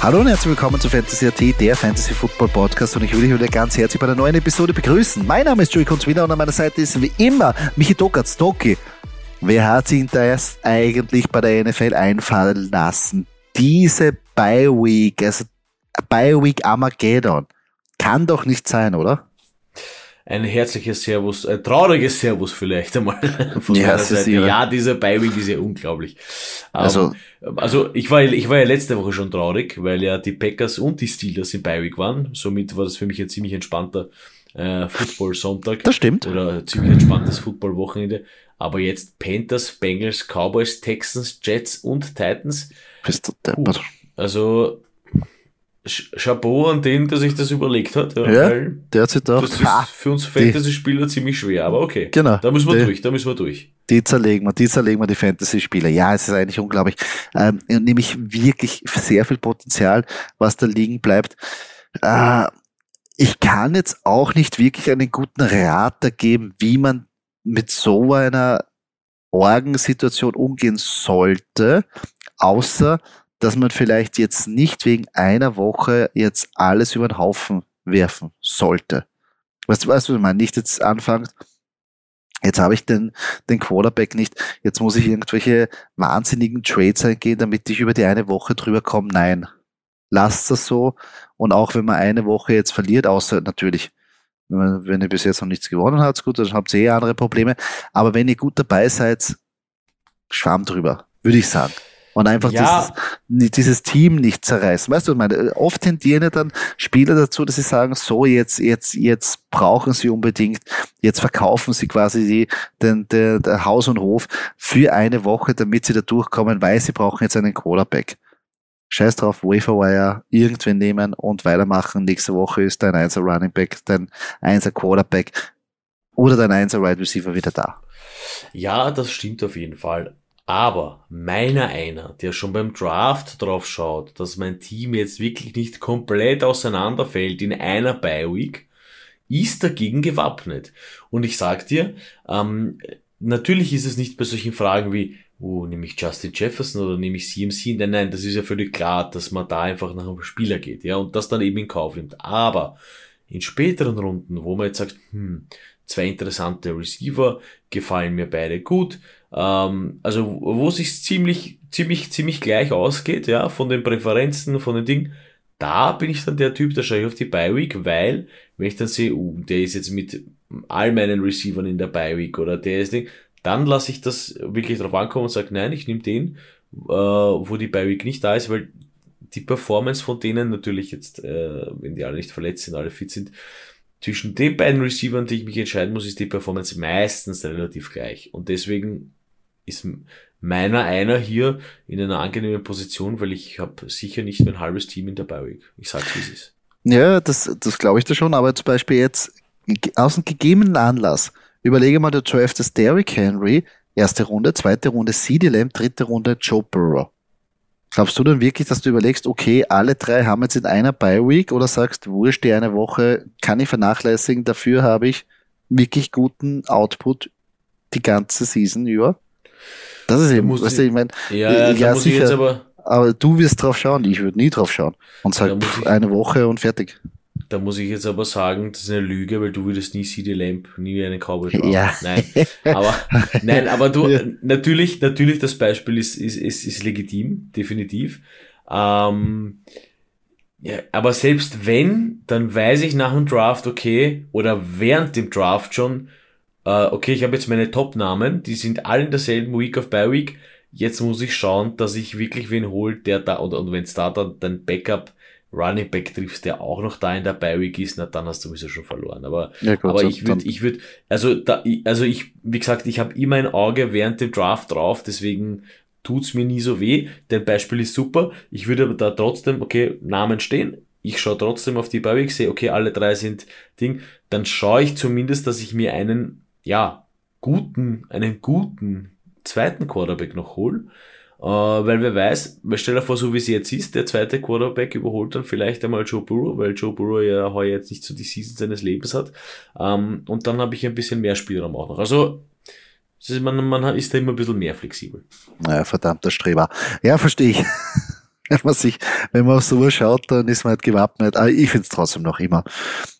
Hallo und herzlich willkommen zu Fantasy AT, der Fantasy Football Podcast und ich will dich wieder ganz herzlich bei der neuen Episode begrüßen. Mein Name ist Joey Kunzwiller und an meiner Seite ist wie immer Michi Dokatz. Doki, wer hat sich das eigentlich bei der NFL einfallen lassen? Diese Bye Week, also Bye Week Armageddon, kann doch nicht sein, oder? Ein herzliches Servus, ein trauriges Servus vielleicht einmal von ja. Ja, dieser Beiweg ist ja unglaublich. Also, um, also ich war, ich war ja letzte Woche schon traurig, weil ja die Packers und die Steelers im Beiweg waren. Somit war das für mich ein ziemlich entspannter äh, Football-Sonntag. Das stimmt. Oder ein ziemlich entspanntes Football-Wochenende. Aber jetzt Panthers, Bengals, Cowboys, Texans, Jets und Titans. Bist du deppert. Also Chapeau an den, der sich das überlegt hat. Ja, ja der hat sich gedacht, das ist für uns Fantasy-Spieler ziemlich schwer, aber okay. Genau. Da müssen wir die, durch, da müssen wir durch. Die zerlegen wir, die zerlegen wir die Fantasy-Spieler. Ja, es ist eigentlich unglaublich. Ähm, nämlich wirklich sehr viel Potenzial, was da liegen bleibt. Äh, ich kann jetzt auch nicht wirklich einen guten Rat da geben, wie man mit so einer Orgensituation umgehen sollte, außer dass man vielleicht jetzt nicht wegen einer Woche jetzt alles über den Haufen werfen sollte. Weißt du, weißt du, man nicht jetzt anfängt, jetzt habe ich den, den Quarterback nicht, jetzt muss ich irgendwelche wahnsinnigen Trades eingehen, damit ich über die eine Woche drüber komme. Nein, lasst das so. Und auch wenn man eine Woche jetzt verliert, außer natürlich, wenn ihr bis jetzt noch nichts gewonnen habt, gut, dann habt ihr eh andere Probleme. Aber wenn ihr gut dabei seid, schwamm drüber, würde ich sagen und einfach ja. dieses, dieses Team nicht zerreißen. Weißt du, ich meine, oft tendieren ja dann Spieler dazu, dass sie sagen, so jetzt, jetzt, jetzt brauchen sie unbedingt, jetzt verkaufen sie quasi die, den, der, der Haus und Hof für eine Woche, damit sie da durchkommen, weil sie brauchen jetzt einen Quarterback. Scheiß drauf, Waferwire, irgendwen nehmen und weitermachen. Nächste Woche ist dein Einser Running Back, dein Einser Quarterback oder dein Einser Wide Receiver wieder da. Ja, das stimmt auf jeden Fall. Aber meiner einer, der schon beim Draft drauf schaut, dass mein Team jetzt wirklich nicht komplett auseinanderfällt in einer Bye-Week, ist dagegen gewappnet. Und ich sag dir, ähm, natürlich ist es nicht bei solchen Fragen wie, oh, nehme ich Justin Jefferson oder nehme ich CMC? Nein, nein, das ist ja völlig klar, dass man da einfach nach einem Spieler geht, ja, und das dann eben in Kauf nimmt. Aber in späteren Runden, wo man jetzt sagt, hm, zwei interessante Receiver, gefallen mir beide gut, ähm, also wo sich ziemlich, ziemlich, ziemlich gleich ausgeht, ja, von den Präferenzen, von den Dingen. Da bin ich dann der Typ, da schaue ich auf die Bi-Week, weil, wenn ich dann sehe, uh, der ist jetzt mit all meinen Receivern in der Bi-Week oder der ist Ding, dann lasse ich das wirklich drauf ankommen und sage, nein, ich nehme den, äh, wo die Bi-Week nicht da ist, weil die Performance von denen natürlich jetzt, äh, wenn die alle nicht verletzt sind, alle fit sind, zwischen den beiden Receivern, die ich mich entscheiden muss, ist die Performance meistens relativ gleich. Und deswegen ist meiner einer hier in einer angenehmen Position, weil ich habe sicher nicht mein halbes Team in der Bioweek. Ich sag's wie es ist. Ja, das, das glaube ich da schon, aber zum Beispiel jetzt aus dem gegebenen Anlass, überlege mal, du draftest Derrick Henry, erste Runde, zweite Runde CD Lamb, dritte Runde Joe Burrow. Glaubst du dann wirklich, dass du überlegst, okay, alle drei haben jetzt in einer Bye-Week oder sagst, wurscht, die eine Woche kann ich vernachlässigen, dafür habe ich wirklich guten Output die ganze Season über? Das ist eben, weißt du, ich meine, ja, ja, sicher, aber, aber du wirst drauf schauen, ich würde nie drauf schauen. Und sag ich, eine Woche und fertig. Da muss ich jetzt aber sagen, das ist eine Lüge, weil du würdest nie CD Lamp, nie einen Cowboy schauen. Ja. Nein, aber, nein, aber du, ja. natürlich, natürlich, das Beispiel ist, ist, ist, ist legitim, definitiv. Ähm, ja, aber selbst wenn, dann weiß ich nach dem Draft, okay, oder während dem Draft schon, äh, okay, ich habe jetzt meine Top-Namen, die sind alle in derselben Week of Bye Week. Jetzt muss ich schauen, dass ich wirklich wen hole, der da, und, und wenn es da dann dein Backup Running Back triffst, der auch noch da in der Bye Week ist, na dann hast du sowieso schon verloren. Aber, ja, gut, aber ich würde, ich würde, also da, also ich, wie gesagt, ich habe immer ein Auge während dem Draft drauf, deswegen tut's mir nie so weh. Dein Beispiel ist super. Ich würde aber da trotzdem, okay, Namen stehen. Ich schaue trotzdem auf die Bye Week, sehe, okay, alle drei sind Ding. Dann schaue ich zumindest, dass ich mir einen ja, guten, einen guten zweiten Quarterback noch hole. Äh, weil wer weiß, stell dir vor, so wie es jetzt ist, der zweite Quarterback überholt dann vielleicht einmal Joe Burrow, weil Joe Burrow ja heuer jetzt nicht so die Season seines Lebens hat. Ähm, und dann habe ich ein bisschen mehr Spielraum auch noch. Also ist, man, man ist da immer ein bisschen mehr flexibel. Naja, verdammter Streber. Ja, verstehe ich. wenn man sich, wenn man auf sowas schaut, dann ist man halt gewappnet. Aber ich finde es trotzdem noch immer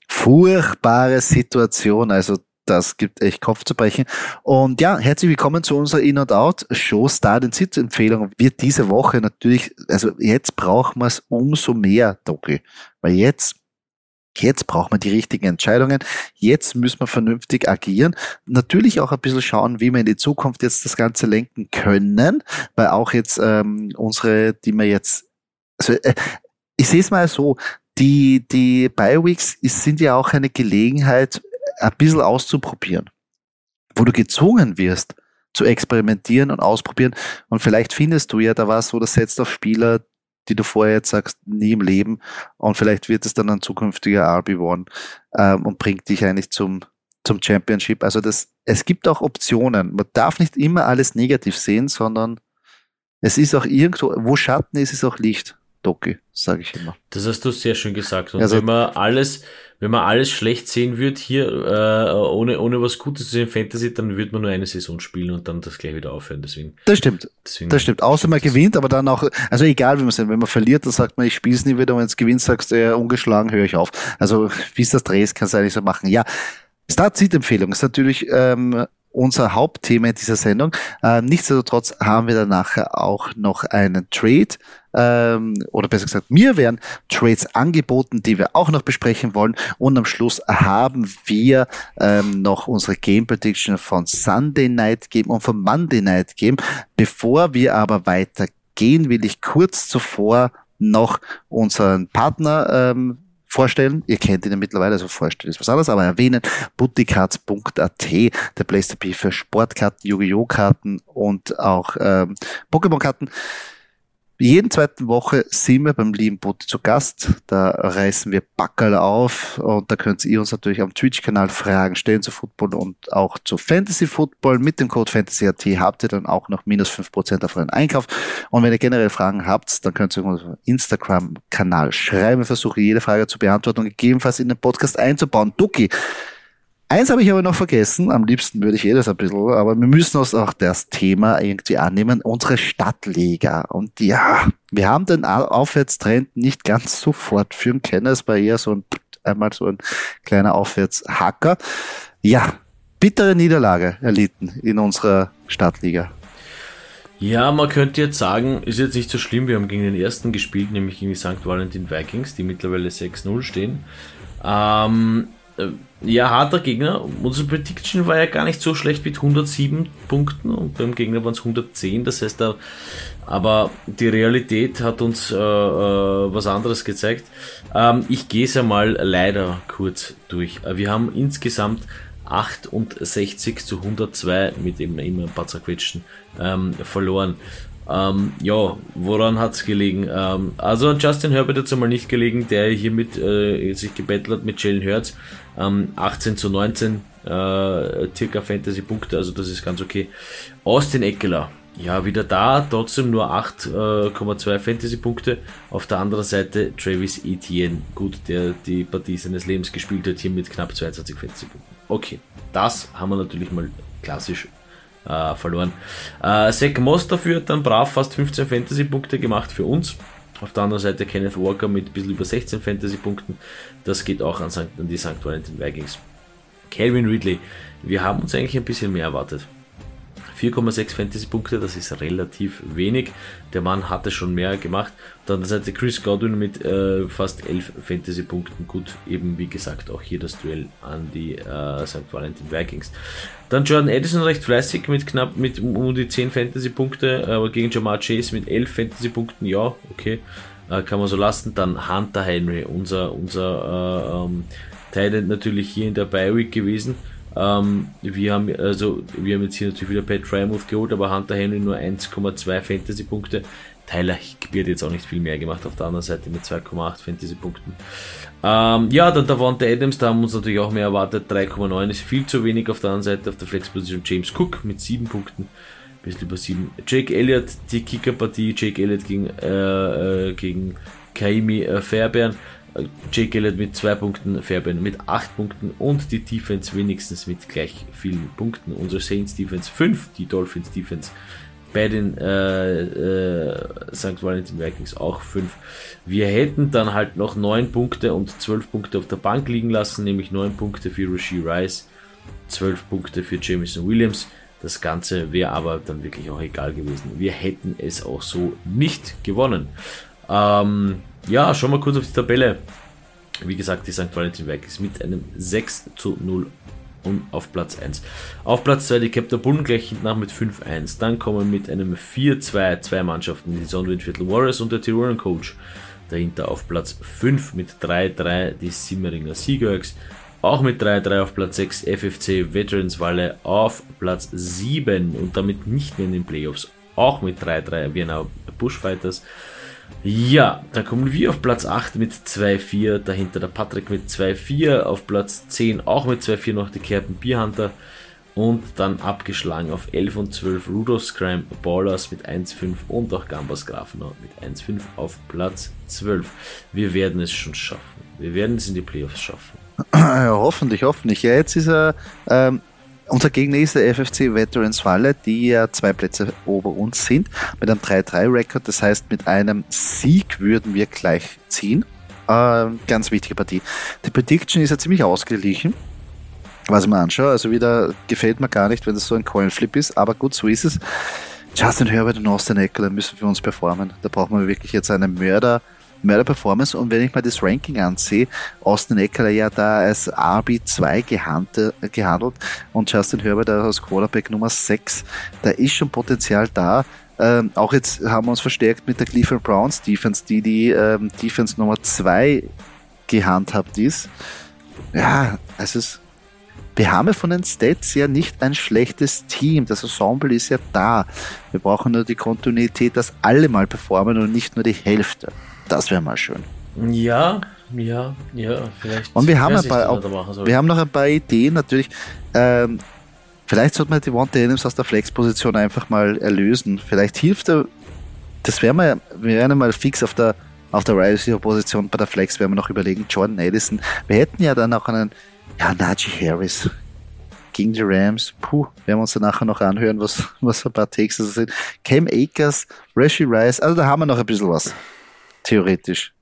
furchtbare Situation. Also das gibt echt Kopf zu brechen. Und ja, herzlich willkommen zu unserer In- und Out-Show. Start- und Sitzempfehlung wird diese Woche natürlich, also jetzt brauchen wir es umso mehr, Doki. Weil jetzt Jetzt braucht man die richtigen Entscheidungen. Jetzt müssen wir vernünftig agieren. Natürlich auch ein bisschen schauen, wie wir in die Zukunft jetzt das Ganze lenken können, weil auch jetzt ähm, unsere, die wir jetzt, also äh, ich sehe es mal so, die, die Bi-Weeks sind ja auch eine Gelegenheit, ein bisschen auszuprobieren, wo du gezwungen wirst, zu experimentieren und ausprobieren. Und vielleicht findest du ja da was, wo das setzt auf Spieler, die du vorher jetzt sagst, nie im Leben. Und vielleicht wird es dann ein zukünftiger RB1 ähm, und bringt dich eigentlich zum, zum Championship. Also das, es gibt auch Optionen. Man darf nicht immer alles negativ sehen, sondern es ist auch irgendwo, wo Schatten ist, ist auch Licht. Doki, sage ich immer. Das hast du sehr schön gesagt. Und also, wenn man alles, wenn man alles schlecht sehen würde hier, äh, ohne, ohne was Gutes zu sehen Fantasy, dann würde man nur eine Saison spielen und dann das gleich wieder aufhören. Deswegen. Das stimmt. Deswegen das stimmt. Außer man gewinnt, aber dann auch, also egal wie man sehen, wenn man verliert, dann sagt man, ich spiele es nie wieder, und wenn es gewinnt, sagst du, ja, ungeschlagen, höre ich auf. Also wie es das drehst, kannst du eigentlich so machen. Ja. Start-Seed-Empfehlung ist natürlich ähm, unser Hauptthema in dieser Sendung. Äh, nichtsdestotrotz haben wir dann nachher auch noch einen Trade, ähm, oder besser gesagt, mir werden Trades angeboten, die wir auch noch besprechen wollen. Und am Schluss haben wir ähm, noch unsere Game Prediction von Sunday Night Game und von Monday Night Game. Bevor wir aber weitergehen, will ich kurz zuvor noch unseren Partner ähm, vorstellen. Ihr kennt ihn ja mittlerweile, also vorstellen ist was anderes, aber erwähnen. Butticards.at, der Place to be für Sportkarten, Yu-Gi-Oh! Karten und auch ähm, Pokémon-Karten. Jeden zweiten Woche sind wir beim lieben Butti zu Gast. Da reißen wir Backerl auf und da könnt ihr uns natürlich am Twitch-Kanal Fragen stellen zu Football und auch zu Fantasy Football. Mit dem Code FantasyAT habt ihr dann auch noch minus fünf Prozent auf euren Einkauf. Und wenn ihr generell Fragen habt, dann könnt ihr uns auf Instagram-Kanal schreiben. Ich versuche jede Frage zu beantworten und gegebenenfalls in den Podcast einzubauen. Duki, Eins habe ich aber noch vergessen, am liebsten würde ich eh das ein bisschen, aber wir müssen uns auch das Thema irgendwie annehmen, unsere Stadtliga. Und ja, wir haben den Aufwärtstrend nicht ganz so fortführen können, es war eher so ein, einmal so ein kleiner Aufwärtshacker. Ja, bittere Niederlage erlitten in unserer Stadtliga. Ja, man könnte jetzt sagen, ist jetzt nicht so schlimm, wir haben gegen den ersten gespielt, nämlich gegen die St. Valentin Vikings, die mittlerweile 6-0 stehen. Ähm, äh, ja, harter Gegner. Unsere Prediction war ja gar nicht so schlecht mit 107 Punkten und beim Gegner waren es 110. Das heißt, da, aber die Realität hat uns äh, äh, was anderes gezeigt. Ähm, ich gehe es einmal leider kurz durch. Äh, wir haben insgesamt 68 zu 102 mit eben immer ein paar zerquetschten ähm, verloren. Ähm, ja, woran hat's gelegen? Ähm, also an Justin Herbert hat's einmal nicht gelegen, der hier mit äh, sich gebettelt hat mit Jalen Hurts. Ähm, 18 zu 19 äh, circa Fantasy-Punkte, also das ist ganz okay. Austin Eckler, ja, wieder da, trotzdem nur 8,2 äh, Fantasy-Punkte. Auf der anderen Seite Travis Etienne, gut, der die Partie seines Lebens gespielt hat, hier mit knapp 22 Fantasy-Punkten. Okay, das haben wir natürlich mal klassisch äh, verloren. Äh, Zach Moss dafür hat dann brav fast 15 Fantasy-Punkte gemacht für uns. Auf der anderen Seite Kenneth Walker mit ein bisschen über 16 Fantasy-Punkten. Das geht auch an, St. an die St. Valentin Vikings. Calvin Ridley, wir haben uns eigentlich ein bisschen mehr erwartet. 4,6 Fantasy-Punkte, das ist relativ wenig. Der Mann hatte schon mehr gemacht. Dann Seite Chris Godwin mit äh, fast 11 Fantasy-Punkten. Gut, eben wie gesagt, auch hier das Duell an die äh, St. Valentin Vikings. Dann Jordan Edison recht fleißig mit knapp mit um die 10 Fantasy-Punkte, aber gegen Jamar Chase mit 11 Fantasy-Punkten, ja, okay, äh, kann man so lassen. Dann Hunter Henry, unser, unser äh, ähm, Thailand natürlich hier in der Bi-Week gewesen ähm, wir, haben, also, wir haben jetzt hier natürlich wieder Pat Frymouth geholt, aber Hunter Henry nur 1,2 Fantasy-Punkte. Tyler hat jetzt auch nicht viel mehr gemacht auf der anderen Seite mit 2,8 Fantasy-Punkten. Ähm, ja, dann Davante Adams, da haben wir uns natürlich auch mehr erwartet. 3,9 ist viel zu wenig auf der anderen Seite. Auf der Flex-Position James Cook mit 7 Punkten. Bisschen über 7. Jake Elliott, die Kicker-Partie. Jake Elliott gegen, äh, äh, gegen Kaimi äh, Fairbairn. Jake Elliott mit 2 Punkten, Fairbairn mit 8 Punkten und die Defense wenigstens mit gleich vielen Punkten. Unsere Saints Defense 5, die Dolphins Defense bei den äh, äh, St. Valentin Vikings auch 5. Wir hätten dann halt noch 9 Punkte und 12 Punkte auf der Bank liegen lassen, nämlich 9 Punkte für Rasheed Rice, 12 Punkte für Jameson Williams. Das Ganze wäre aber dann wirklich auch egal gewesen. Wir hätten es auch so nicht gewonnen. Ähm, ja, schauen wir kurz auf die Tabelle. Wie gesagt, die St. Valentin Vikings mit einem 6 zu 0 und auf Platz 1. Auf Platz 2 die Captain Bullen gleich nach mit 5-1. Dann kommen mit einem 4-2 zwei Mannschaften, die Sonnenwindviertel Warriors und der Tiroler Coach. Dahinter auf Platz 5 mit 3-3 die Simmeringer Seagurks. Auch mit 3-3 auf Platz 6 FFC Veterans Walle auf Platz 7 und damit nicht mehr in den Playoffs. Auch mit 3-3 Vienna Bushfighters. Ja, dann kommen wir auf Platz 8 mit 2-4, dahinter der Patrick mit 2-4, auf Platz 10 auch mit 2-4 noch die Kerpen Bierhunter und dann abgeschlagen auf 11 und 12 Rudolph Crime Ballers mit 1-5 und auch Gambas Grafenau mit 1-5 auf Platz 12. Wir werden es schon schaffen. Wir werden es in die Playoffs schaffen. Ja, hoffentlich, hoffentlich. Ja, jetzt ist er ähm, unser Gegner ist der FFC Veterans Falle, die ja zwei Plätze ober uns sind, mit einem 3-3-Rekord. Das heißt, mit einem Sieg würden wir gleich ziehen. Äh, ganz wichtige Partie. Die Prediction ist ja ziemlich ausgeglichen, was ich mir anschaue. Also wieder gefällt mir gar nicht, wenn das so ein Coinflip ist, aber gut, so ist es. Justin Herbert und Austin Eckler müssen für uns performen. Da brauchen wir wirklich jetzt einen Mörder Mörder Performance und wenn ich mal das Ranking ansehe, Austin Eckler ja da als RB2 gehandelt, gehandelt und Justin Herbert als Quarterback Nummer 6, da ist schon Potenzial da. Ähm, auch jetzt haben wir uns verstärkt mit der Cleveland Browns Defense, die die ähm, Defense Nummer 2 gehandhabt ist. Ja, also es wir haben ja von den Stats ja nicht ein schlechtes Team. Das Ensemble ist ja da. Wir brauchen nur die Kontinuität, dass alle mal performen und nicht nur die Hälfte. Das wäre mal schön. Ja, ja, ja, vielleicht. Und wir haben, ein paar, auch, wir haben noch ein paar Ideen natürlich. Ähm, vielleicht sollte man die Wanted Adams aus der Flex-Position einfach mal erlösen. Vielleicht hilft er, das wären wir, wir wären mal fix auf der, auf der Rising-Position bei der Flex, werden wir noch überlegen, Jordan Addison. Wir hätten ja dann auch einen, ja, Najee Harris gegen die Rams. Puh, werden wir uns dann nachher noch anhören, was, was ein paar Texte sind. Cam Akers, Rashi Rice, also da haben wir noch ein bisschen was theoretisch,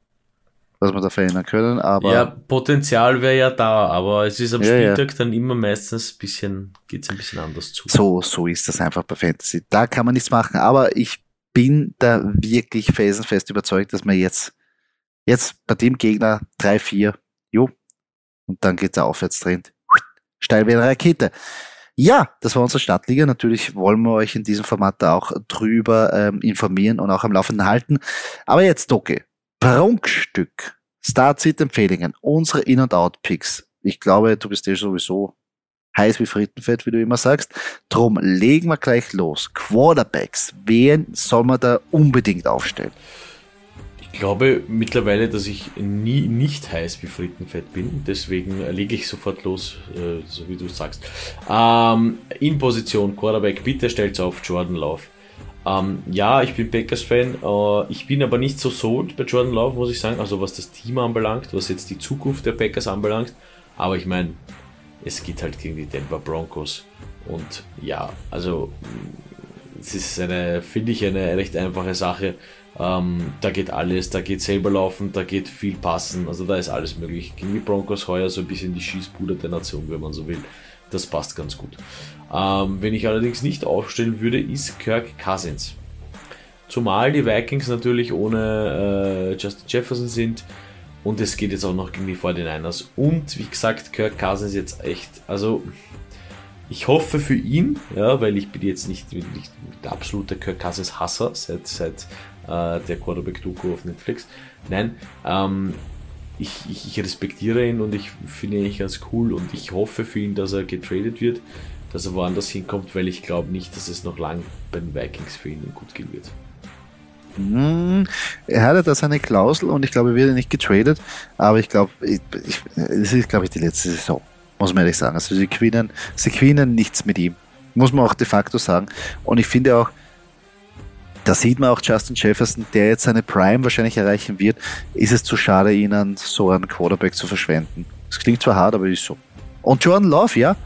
was wir da verändern können. Aber ja, Potenzial wäre ja da, aber es ist am ja, Spieltag ja. dann immer meistens ein bisschen, geht es ein bisschen anders zu. So, so ist das einfach bei Fantasy. Da kann man nichts machen, aber ich bin da wirklich felsenfest überzeugt, dass man jetzt, jetzt bei dem Gegner 3-4, jo, und dann geht der Aufwärtstrend steil wie eine Rakete. Ja, das war unsere Stadtliga. Natürlich wollen wir euch in diesem Format da auch drüber ähm, informieren und auch am Laufenden halten. Aber jetzt, Doki, Prunkstück, Start-Sit-Empfehlungen, unsere In- und Out-Picks. Ich glaube, du bist ja sowieso heiß wie Frittenfett, wie du immer sagst. Drum legen wir gleich los. Quarterbacks, wen soll man da unbedingt aufstellen? Glaube mittlerweile, dass ich nie nicht heiß wie Frittenfett bin. Deswegen lege ich sofort los, äh, so wie du sagst. Ähm, in Position Quarterback, bitte stellt auf Jordan Love. Ähm, ja, ich bin Packers-Fan. Äh, ich bin aber nicht so sold bei Jordan Love, muss ich sagen. Also was das Team anbelangt, was jetzt die Zukunft der Packers anbelangt. Aber ich meine, es geht halt gegen die Denver Broncos. Und ja, also es ist eine, finde ich, eine recht einfache Sache. Ähm, da geht alles, da geht selber laufen, da geht viel passen, also da ist alles möglich. Gegen die Broncos heuer so ein bisschen die Schießbude der Nation, wenn man so will. Das passt ganz gut. Ähm, wenn ich allerdings nicht aufstellen würde, ist Kirk Cousins. Zumal die Vikings natürlich ohne äh, Justin Jefferson sind und es geht jetzt auch noch gegen die 49ers. Und wie gesagt, Kirk Cousins jetzt echt, also ich hoffe für ihn, ja, weil ich bin jetzt nicht, nicht der absolute Kirk Cousins Hasser seit, seit äh, der Quarterback-Doku auf Netflix. Nein, ähm, ich, ich, ich, respektiere ihn und ich finde ihn ganz cool und ich hoffe für ihn, dass er getradet wird, dass er woanders hinkommt, weil ich glaube nicht, dass es noch lang bei den Vikings für ihn gut gehen wird. Hm, er hatte da seine Klausel und ich glaube, er wird nicht getradet, aber ich glaube, es ist, glaube ich, die letzte Saison, muss man ehrlich sagen. Also sie gewinnen, sie gewinnen nichts mit ihm, muss man auch de facto sagen. Und ich finde auch, da sieht man auch Justin Jefferson, der jetzt seine Prime wahrscheinlich erreichen wird, ist es zu schade, ihn an so einen Quarterback zu verschwenden. Das klingt zwar hart, aber ist so. Und Jordan Love, ja,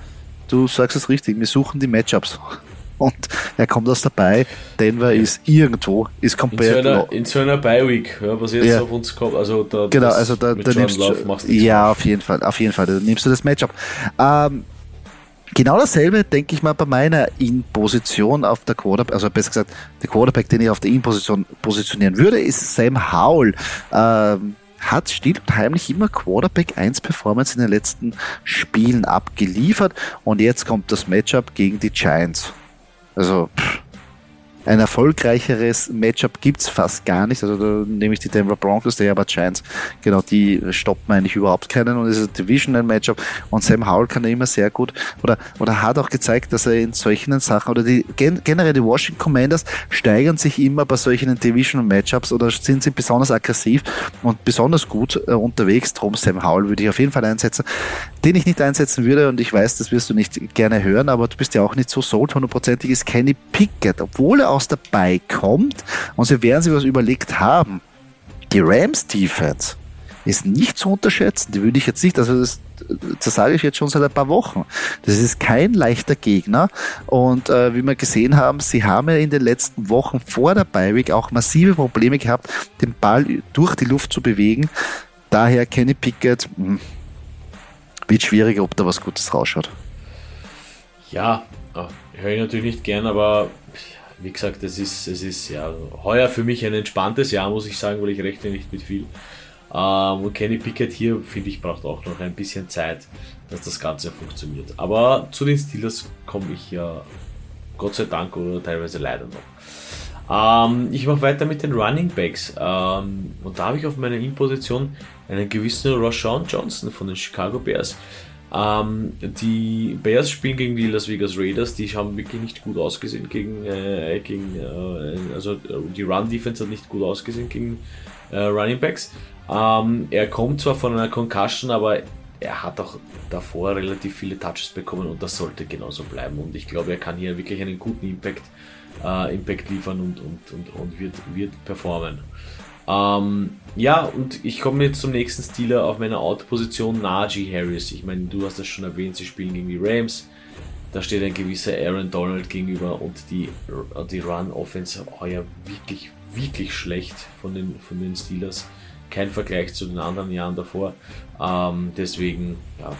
du sagst es richtig, wir suchen die Matchups. und er kommt aus dabei. Denver ist irgendwo, ist komplett. In so einer, in so einer Bye-Week, ja, was jetzt ja. auf uns kommt. Also da, genau, also da, da nimmst du. Ja, auf jeden Fall, auf jeden Fall. Da nimmst du das Matchup. Ähm, Genau dasselbe denke ich mal bei meiner In-Position auf der Quarterback, also besser gesagt, der Quarterback, den ich auf der In-Position positionieren würde, ist Sam Howell. Ähm, hat still und heimlich immer Quarterback 1 Performance in den letzten Spielen abgeliefert und jetzt kommt das Matchup gegen die Giants. Also, pff, ein erfolgreicheres Matchup gibt's fast gar nicht. Also da nehme ich die Denver Broncos, der aber Giants, genau, die stoppen eigentlich überhaupt keinen und es ist ein Divisional Matchup und Sam Howell kann immer sehr gut oder, oder hat auch gezeigt, dass er in solchen Sachen oder die generell die Washington Commanders steigern sich immer bei solchen Divisional Matchups oder sind sie besonders aggressiv und besonders gut äh, unterwegs. Drum Sam Howell würde ich auf jeden Fall einsetzen. Den ich nicht einsetzen würde und ich weiß, das wirst du nicht gerne hören, aber du bist ja auch nicht so sold hundertprozentig, ist Kenny Pickett, obwohl er aus dabei kommt und sie werden sich was überlegt haben. Die Rams Defense ist nicht zu unterschätzen. Die würde ich jetzt nicht, also das, das sage ich jetzt schon seit ein paar Wochen. Das ist kein leichter Gegner. Und äh, wie wir gesehen haben, sie haben ja in den letzten Wochen vor der Beiweg auch massive Probleme gehabt, den Ball durch die Luft zu bewegen. Daher Kenny Pickett, mh, hm, wird schwierig, ob da was Gutes rausschaut. Ja, höre ich natürlich nicht gern, aber wie gesagt, es ist, es ist ja heuer für mich ein entspanntes Jahr, muss ich sagen, weil ich rechne nicht mit viel. Ähm, und Kenny Pickett hier, finde ich, braucht auch noch ein bisschen Zeit, dass das Ganze funktioniert. Aber zu den Steelers komme ich ja Gott sei Dank oder teilweise leider noch. Ähm, ich mache weiter mit den Running Backs. Ähm, und da habe ich auf meiner In-Position einen gewissen Rashawn Johnson von den Chicago Bears. Ähm, die Bears spielen gegen die Las Vegas Raiders, die haben wirklich nicht gut ausgesehen gegen, äh, gegen äh, also die Run Defense hat nicht gut ausgesehen gegen äh, Running Backs. Ähm, er kommt zwar von einer Concussion, aber er hat auch davor relativ viele Touches bekommen und das sollte genauso bleiben. Und ich glaube, er kann hier wirklich einen guten Impact, äh, Impact liefern und, und, und, und wird, wird performen. Ähm, ja, und ich komme jetzt zum nächsten Stealer auf meiner Out-Position, Najee Harris. Ich meine, du hast das schon erwähnt, sie spielen gegen die Rams. Da steht ein gewisser Aaron Donald gegenüber und die, die Run-Offense heuer wirklich, wirklich schlecht von den, von den Steelers. Kein Vergleich zu den anderen Jahren davor. Ähm, deswegen ja,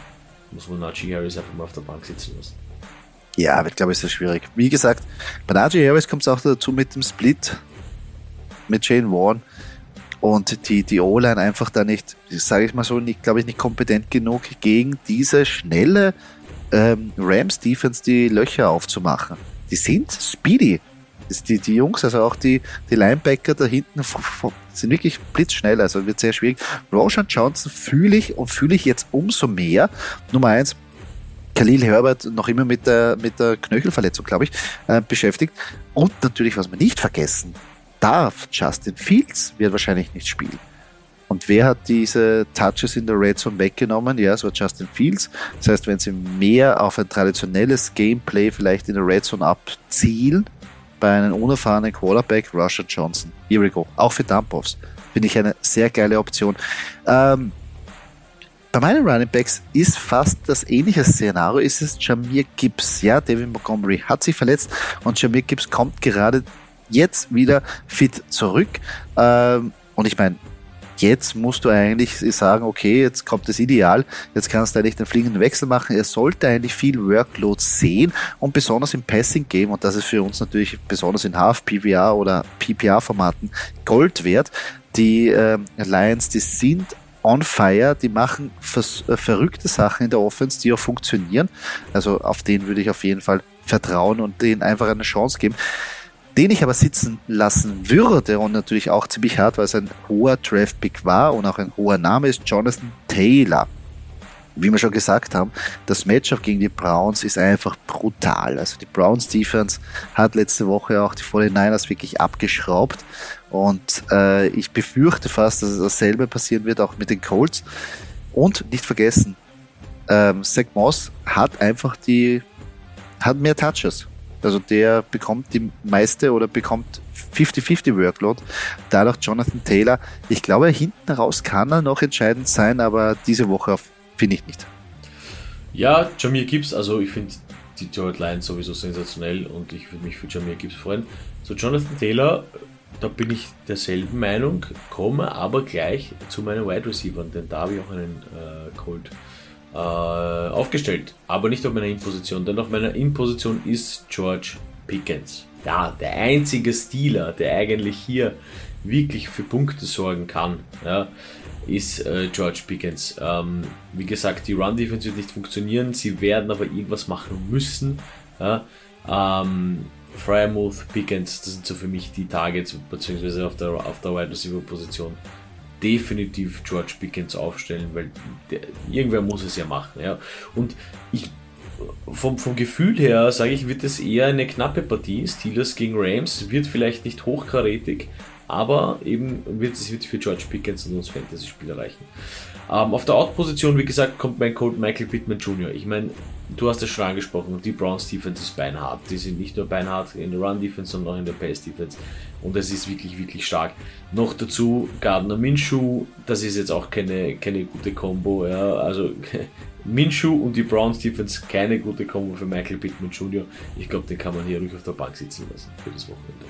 muss man Najee Harris einfach mal auf der Bank sitzen lassen. Ja, ich glaube, es ist schwierig. Wie gesagt, bei Najee Harris kommt es auch dazu mit dem Split mit Jane Warren und die, die O-Line einfach da nicht, sage ich mal so, glaube ich, nicht kompetent genug gegen diese schnelle ähm, Rams-Defense die Löcher aufzumachen. Die sind speedy. Die, die Jungs, also auch die, die Linebacker da hinten sind wirklich blitzschnell, also wird sehr schwierig. Roshan Johnson fühle ich und fühle ich jetzt umso mehr. Nummer eins, Khalil Herbert noch immer mit der, mit der Knöchelverletzung, glaube ich, äh, beschäftigt. Und natürlich, was wir nicht vergessen, darf. Justin Fields wird wahrscheinlich nicht spielen. Und wer hat diese Touches in der Red Zone weggenommen? Ja, es war Justin Fields. Das heißt, wenn sie mehr auf ein traditionelles Gameplay vielleicht in der Red Zone abzielen, bei einem unerfahrenen Quarterback, Rusher Johnson. Here we go. Auch für Dump-Offs. Finde ich eine sehr geile Option. Ähm, bei meinen Running Backs ist fast das ähnliche Szenario, ist es Jamir Gibbs. Ja, David Montgomery hat sich verletzt und Jamir Gibbs kommt gerade jetzt wieder fit zurück. Ähm, und ich meine, jetzt musst du eigentlich sagen, okay, jetzt kommt das Ideal, jetzt kannst du eigentlich den fliegenden Wechsel machen. Er sollte eigentlich viel Workload sehen und besonders im Passing Game, und das ist für uns natürlich besonders in Half PVR oder PPR Formaten Gold wert. Die äh, Lions, die sind on fire, die machen äh, verrückte Sachen in der Offense, die auch funktionieren. Also auf den würde ich auf jeden Fall vertrauen und denen einfach eine Chance geben den ich aber sitzen lassen würde und natürlich auch ziemlich hart, weil es ein hoher Draft-Pick war und auch ein hoher Name ist, Jonathan Taylor. Wie wir schon gesagt haben, das Matchup gegen die Browns ist einfach brutal. Also die Browns Defense hat letzte Woche auch die 49ers wirklich abgeschraubt und äh, ich befürchte fast, dass dasselbe passieren wird auch mit den Colts. Und nicht vergessen, ähm, Zach Moss hat einfach die, hat mehr Touches. Also der bekommt die meiste oder bekommt 50-50 Workload. Dadurch Jonathan Taylor. Ich glaube, hinten raus kann er noch entscheidend sein, aber diese Woche finde ich nicht. Ja, Jamir Gibbs, also ich finde die Detroit Lions sowieso sensationell und ich würde mich für Jamir Gibbs freuen. Zu Jonathan Taylor, da bin ich derselben Meinung, komme aber gleich zu meinen Wide Receivers, denn da habe ich auch einen äh, Colt äh, aufgestellt, aber nicht auf meiner In-Position, denn auf meiner In-Position ist George Pickens. Ja, der einzige Stealer, der eigentlich hier wirklich für Punkte sorgen kann, ja, ist äh, George Pickens. Ähm, wie gesagt, die Run-Defense wird nicht funktionieren, sie werden aber irgendwas machen müssen. Ja. Ähm, Frymouth, Pickens, das sind so für mich die Targets, beziehungsweise auf der, auf der Wide Receiver Position definitiv George Pickens aufstellen, weil der, irgendwer muss es ja machen. Ja. Und ich, vom, vom Gefühl her sage ich, wird es eher eine knappe Partie. Steelers gegen Rams wird vielleicht nicht hochkarätig, aber eben wird es wird für George Pickens und uns Fantasy-Spieler reichen. Ähm, auf der Out-Position, wie gesagt, kommt mein Colt Michael Pittman Jr. Ich meine, du hast es schon angesprochen, die Browns Defense ist beinhart. Die sind nicht nur beinhart in der Run-Defense, sondern auch in der Pass-Defense. Und es ist wirklich, wirklich stark. Noch dazu Gardner Minshew, das ist jetzt auch keine, keine gute Combo. Ja. Also Minshew und die Browns Defense keine gute Combo für Michael Pittman Jr. Ich glaube, den kann man hier ruhig auf der Bank sitzen lassen für das Wochenende.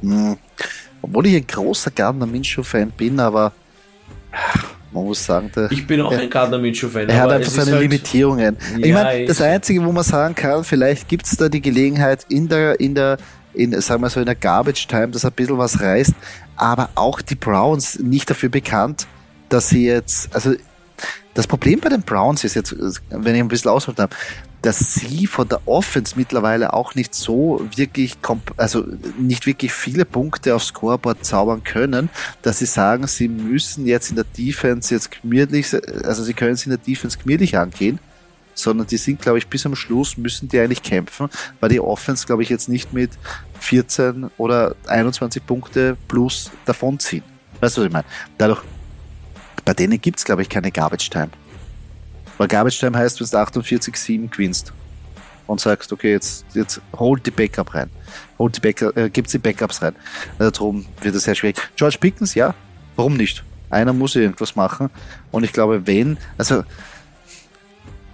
Mhm. Obwohl ich ein großer Gardner Minshew-Fan bin, aber man muss sagen, der, ich bin auch er, ein Gardner Minshew-Fan. Er hat einfach seine halt, Limitierungen. Ja, ich meine, das Einzige, wo man sagen kann, vielleicht gibt es da die Gelegenheit in der, in der, in, sagen wir so, in der Garbage Time, dass er ein bisschen was reißt, aber auch die Browns nicht dafür bekannt, dass sie jetzt, also das Problem bei den Browns ist jetzt, wenn ich ein bisschen ausholen habe, dass sie von der Offense mittlerweile auch nicht so wirklich, also nicht wirklich viele Punkte aufs Scoreboard zaubern können, dass sie sagen, sie müssen jetzt in der Defense jetzt gemütlich, also sie können es in der Defense gemütlich angehen, sondern die sind, glaube ich, bis am Schluss müssen die eigentlich kämpfen, weil die Offense, glaube ich, jetzt nicht mit 14 oder 21 Punkte plus davonziehen. Weißt du, was ich meine? Dadurch, bei denen gibt's glaube ich, keine Garbage Time. Weil Garbage Time heißt, du hast 48-7 gewinnst und sagst, okay, jetzt, jetzt holt die Backup rein. Holt die Backup, äh, gibt's die Backups rein. Also darum wird es sehr schwierig. George Pickens, ja, warum nicht? Einer muss irgendwas machen. Und ich glaube, wenn, also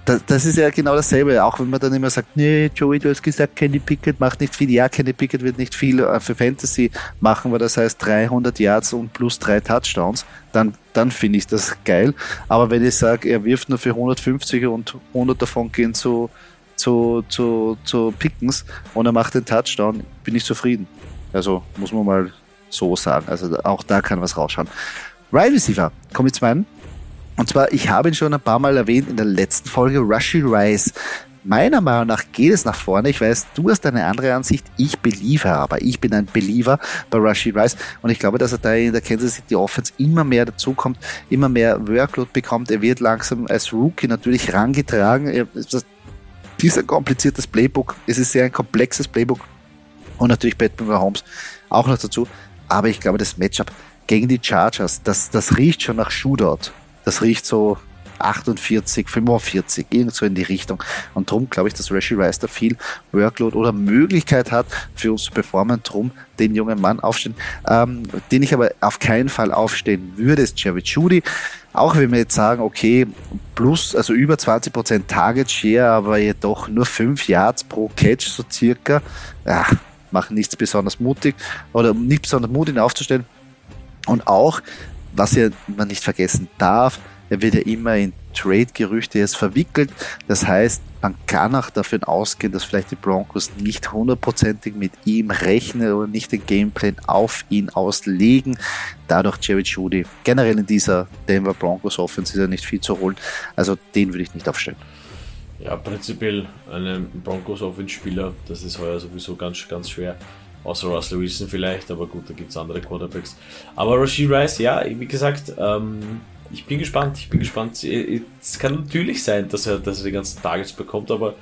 das, das ist ja genau dasselbe, auch wenn man dann immer sagt, nee, Joey, du hast gesagt, Kenny Pickett macht nicht viel. Ja, Kenny Pickett wird nicht viel äh, für Fantasy machen, weil das heißt 300 Yards und plus drei Touchdowns, dann, dann finde ich das geil. Aber wenn ich sage, er wirft nur für 150 und 100 davon gehen zu, zu, zu, zu Pickens und er macht den Touchdown, bin ich zufrieden. Also muss man mal so sagen. Also auch da kann was rausschauen. Right Receiver, komme ich zu meinen. Und zwar, ich habe ihn schon ein paar Mal erwähnt in der letzten Folge, Rushy Rice. Meiner Meinung nach geht es nach vorne. Ich weiß, du hast eine andere Ansicht. Ich beliefe aber. Ich bin ein Believer bei Rushy Rice. Und ich glaube, dass er da in der Kansas City Offense immer mehr dazukommt, immer mehr Workload bekommt. Er wird langsam als Rookie natürlich rangetragen. Er, dieser kompliziertes Playbook. Es ist sehr ein komplexes Playbook. Und natürlich Batman Holmes auch noch dazu. Aber ich glaube, das Matchup gegen die Chargers, das, das riecht schon nach Shootout. Das riecht so 48, 45, irgend so in die Richtung. Und darum glaube ich, dass Rashi Rice da viel Workload oder Möglichkeit hat, für uns zu performen. Drum den jungen Mann aufstehen. Ähm, den ich aber auf keinen Fall aufstehen würde, ist Jerry Judy. Auch wenn wir jetzt sagen, okay, plus, also über 20% Target Share, aber jedoch nur 5 Yards pro Catch, so circa. Ja, machen nichts besonders mutig oder nicht besonders mutig aufzustellen. Und auch was ja man nicht vergessen darf, er wird ja immer in Trade-Gerüchte jetzt verwickelt. Das heißt, man kann auch davon ausgehen, dass vielleicht die Broncos nicht hundertprozentig mit ihm rechnen oder nicht den Gameplan auf ihn auslegen. Dadurch Jerry Judy generell in dieser Denver Broncos Offense ist ja nicht viel zu holen. Also den würde ich nicht aufstellen. Ja, prinzipiell ein Broncos Offense Spieler, das ist heuer sowieso ganz, ganz schwer. Außer Russell Wilson vielleicht, aber gut, da gibt es andere Quarterbacks. Aber Rashid Rice, ja, wie gesagt, ähm, ich bin gespannt, ich bin gespannt. Es kann natürlich sein, dass er, dass er die ganzen Targets bekommt, aber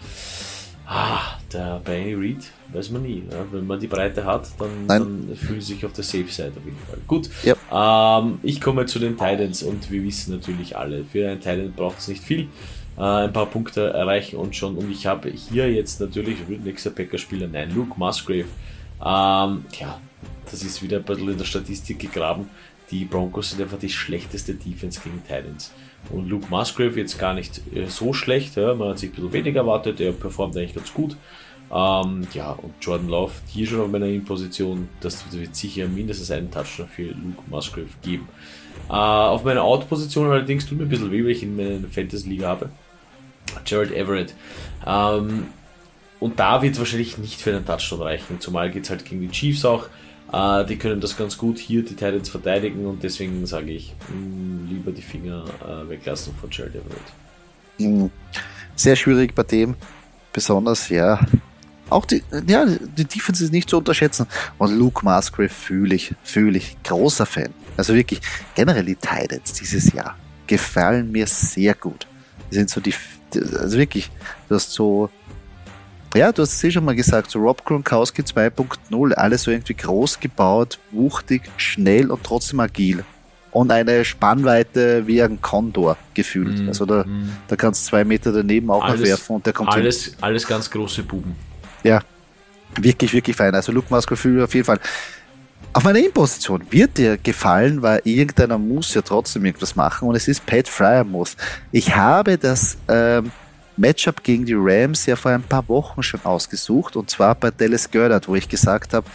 ah, der, bei Andy Reid weiß man nie. Ja? Wenn man die Breite hat, dann, dann fühlt sich auf der Safe Side auf jeden Fall. Gut, yep. ähm, ich komme zu den Titans und wir wissen natürlich alle, für einen Titan braucht es nicht viel. Äh, ein paar Punkte erreichen und schon. Und ich habe hier jetzt natürlich nächster Packer-Spieler, nein, Luke Musgrave ähm, ja, das ist wieder ein bisschen in der Statistik gegraben. Die Broncos sind einfach die schlechteste Defense gegen Titans. Und Luke Musgrave jetzt gar nicht äh, so schlecht. Ja. Man hat sich ein bisschen weniger erwartet. Er performt eigentlich ganz gut. Ähm, ja, und Jordan Love hier schon auf meiner In-Position. Das wird sicher mindestens einen Touchdown für Luke Musgrave geben. Äh, auf meiner Out-Position allerdings tut mir ein bisschen weh, weil ich in meiner Fantasy-Liga habe. Jared Everett. Ähm, und da wird es wahrscheinlich nicht für einen Touchdown reichen. Zumal geht es halt gegen die Chiefs auch. Äh, die können das ganz gut hier, die Titans verteidigen. Und deswegen sage ich, mh, mm, lieber die Finger äh, weglassen von Jared Everett. Mhm. Sehr schwierig bei dem. Besonders, ja, auch die, ja, die Defense ist nicht zu unterschätzen. Und Luke Musgrave fühle ich, fühle ich. Großer Fan. Also wirklich, generell die Titans dieses Jahr gefallen mir sehr gut. Die sind so die, also wirklich, du hast so, ja, du hast es eh schon mal gesagt, so Rob Gronkowski 2.0, alles so irgendwie groß gebaut, wuchtig, schnell und trotzdem agil. Und eine Spannweite wie ein Kondor gefühlt. Mm, also da, mm. da kannst du zwei Meter daneben auch alles, noch werfen und der kommt Alles, hin. alles ganz große Buben. Ja, wirklich, wirklich fein. Also Luke Musgrave auf jeden Fall. Auf meiner Imposition wird dir gefallen, weil irgendeiner muss ja trotzdem irgendwas machen und es ist Pat Fryermuth. Ich habe das ähm, Matchup gegen die Rams ja vor ein paar Wochen schon ausgesucht und zwar bei Dallas Goddard, wo ich gesagt habe,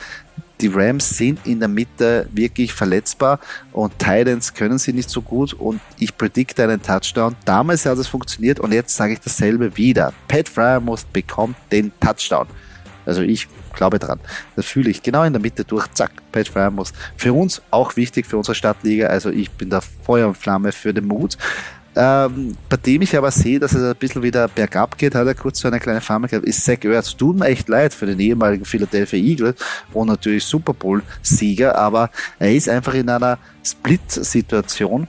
die Rams sind in der Mitte wirklich verletzbar und Titans können sie nicht so gut und ich predikte einen Touchdown. Damals hat es funktioniert und jetzt sage ich dasselbe wieder. Pat Fryermuth bekommt den Touchdown. Also ich glaube dran. Das fühle ich genau in der Mitte durch. Zack, Pat Fryermuth. Für uns auch wichtig, für unsere Stadtliga. Also ich bin da Feuer und Flamme für den Mut. Ähm, bei dem ich aber sehe, dass es ein bisschen wieder bergab geht, hat er kurz so eine kleine Farbe gehabt, ist Zach Ertz. Tut mir echt leid für den ehemaligen Philadelphia Eagle und natürlich Super Bowl-Sieger, aber er ist einfach in einer Split-Situation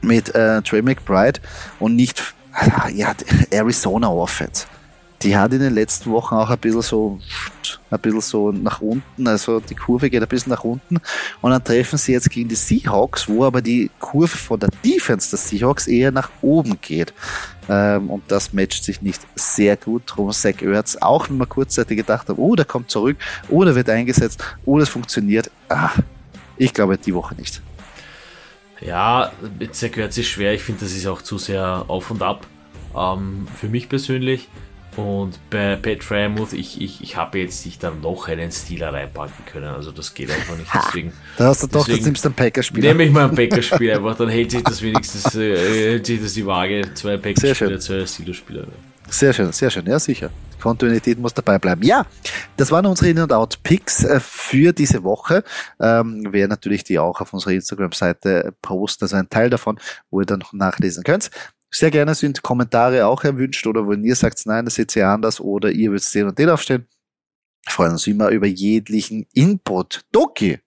mit äh, Trey McBride und nicht ja, Arizona Offense die hat in den letzten Wochen auch ein bisschen so, ein bisschen so nach unten, also die Kurve geht ein bisschen nach unten und dann treffen sie jetzt gegen die Seahawks, wo aber die Kurve von der Defense der Seahawks eher nach oben geht. Ähm, und das matcht sich nicht sehr gut. Drum Zach Ertz, auch wenn man kurzzeitig gedacht hat, oh, der kommt zurück, oh, der wird eingesetzt, oh, das funktioniert. Ah, ich glaube die Woche nicht. Ja, mit Zach Ertz ist schwer. Ich finde, das ist auch zu sehr auf und ab. Ähm, für mich persönlich. Und bei Pat Frymouth, ich, ich, ich habe jetzt nicht dann noch einen Stealer reinpacken können. Also das geht einfach nicht. Deswegen, da hast du doch, das nimmst du einen Packerspieler. Nehme ich mal einen Packerspieler einfach, dann hält sich das wenigstens äh, hält sich das die Waage. Zwei Packerspieler, zwei Steeler-Spieler. Sehr schön, sehr schön, ja sicher. Kontinuität muss dabei bleiben. Ja, das waren unsere In- und Out-Picks äh, für diese Woche. Ähm, wer natürlich die auch auf unserer Instagram-Seite posten, also ein Teil davon, wo ihr dann noch nachlesen könnt. Sehr gerne sind Kommentare auch erwünscht oder wenn ihr sagt, nein, das seht ihr anders oder ihr würdet den und den aufstellen. Wir freuen uns immer über jeglichen Input. Doki,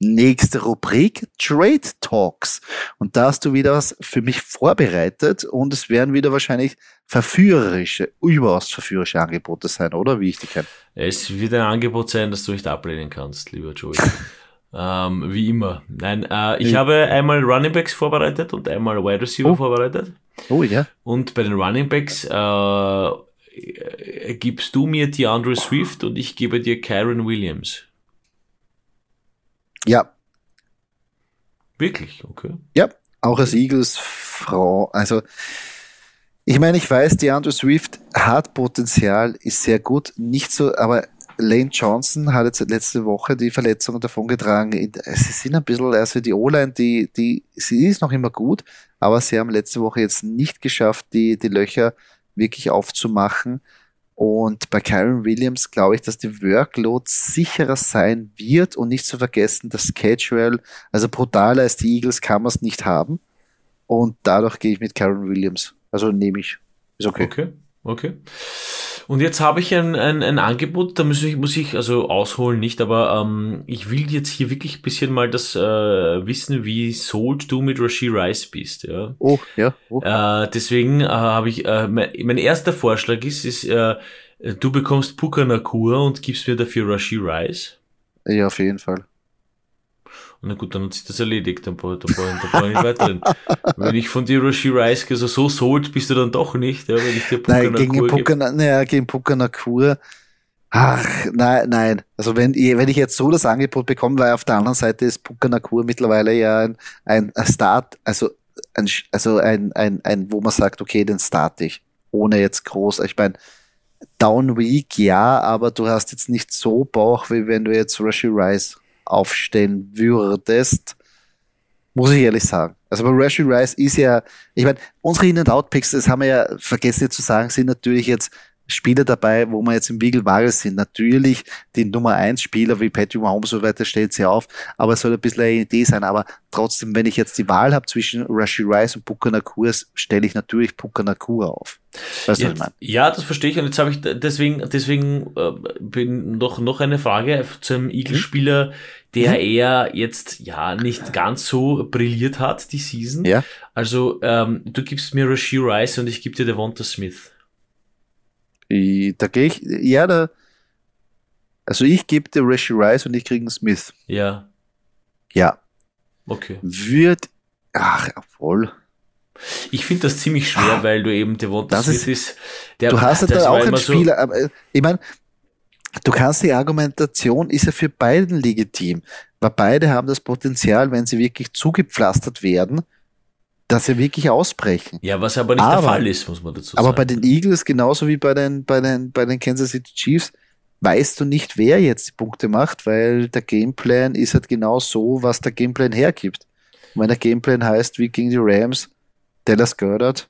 nächste Rubrik Trade Talks. Und da hast du wieder was für mich vorbereitet und es werden wieder wahrscheinlich verführerische, überaus verführerische Angebote sein, oder? Wie ich die kenne. Es wird ein Angebot sein, das du nicht ablehnen kannst, lieber Joey. Ähm, wie immer. Nein, äh, ich ja. habe einmal Running Backs vorbereitet und einmal Wide Receiver oh. vorbereitet. Oh ja. Und bei den Running Backs äh, gibst du mir die Andrew Swift und ich gebe dir Kyron Williams. Ja. Wirklich, okay. Ja, auch als Eagles Frau. Also ich meine, ich weiß, die Andrew Swift hat Potenzial, ist sehr gut, nicht so, aber Lane Johnson hat jetzt letzte Woche die Verletzungen davongetragen. Sie sind ein bisschen, also die O-Line, die, die, sie ist noch immer gut, aber sie haben letzte Woche jetzt nicht geschafft, die, die Löcher wirklich aufzumachen. Und bei Kyron Williams glaube ich, dass die Workload sicherer sein wird und nicht zu vergessen, das Schedule, also brutaler als die Eagles kann man es nicht haben. Und dadurch gehe ich mit Kyron Williams. Also nehme ich. Ist okay. Okay, okay. Und jetzt habe ich ein, ein, ein Angebot, da muss ich, muss ich also ausholen, nicht, aber ähm, ich will jetzt hier wirklich ein bisschen mal das äh, wissen, wie sold du mit Rashi Rice bist. Ja? Oh, ja. Oh. Äh, deswegen äh, habe ich, äh, mein, mein erster Vorschlag ist, ist äh, du bekommst Puka Nakua und gibst mir dafür Rashi Rice. Ja, auf jeden Fall. Na gut, dann hat sich das erledigt, dann brauche ich, dann brauche ich nicht weiter drin. wenn ich von dir Roshi Rice also so sold bist du dann doch nicht, ja, wenn ich dir Puka Nein, gegen Puka, naja, gegen Puka Nakur. Ach, nein, nein. Also wenn, wenn ich jetzt so das Angebot bekomme, weil auf der anderen Seite ist Puka Nakur mittlerweile ja ein, ein Start, also ein, also ein, ein, ein, wo man sagt, okay, den starte ich. Ohne jetzt groß, ich meine, Down Week, ja, aber du hast jetzt nicht so Bauch, wie wenn du jetzt Rashi Rice aufstellen würdest. Muss ich ehrlich sagen. Also bei Rashi Rice ist ja, ich meine, unsere In-and-Out-Picks, das haben wir ja vergessen zu sagen, sind natürlich jetzt Spieler dabei, wo wir jetzt im Wiegelwagel sind. Natürlich die Nummer 1 Spieler wie Patrick Mahomes so weiter stellt sie auf, aber es soll ein bisschen eine Idee sein. Aber trotzdem, wenn ich jetzt die Wahl habe zwischen Rashi Rice und Puka Nakur, stelle ich natürlich Puka Nakur auf. Weißt du, was ich meine? Ja, das verstehe ich. Und jetzt habe ich deswegen, deswegen äh, bin noch, noch eine Frage zu einem Eagle-Spieler, der mhm. eher jetzt ja nicht ganz so brilliert hat, die Season. Ja. Also ähm, du gibst mir Rashi Rice und ich gebe dir Devonta Smith. Ich, da gehe ich, ja, da, also ich gebe dir Rashi Rice und ich kriege einen Smith. Ja. Ja. Okay. Wird, ach, obwohl. Ich finde das ziemlich schwer, ah, weil du eben Devonta Smith ist, ist der, Du hast ja da auch einen Spieler, so aber ich meine, du kannst die Argumentation ist ja für beiden legitim, weil beide haben das Potenzial, wenn sie wirklich zugepflastert werden, dass sie wirklich ausbrechen. Ja, was aber nicht aber, der Fall ist, muss man dazu sagen. Aber bei den Eagles, genauso wie bei den, bei den, bei den Kansas City Chiefs, weißt du nicht, wer jetzt die Punkte macht, weil der Gameplan ist halt genau so, was der Gameplan hergibt. Und wenn der Gameplan heißt, wie gegen die Rams, Dallas Goddard,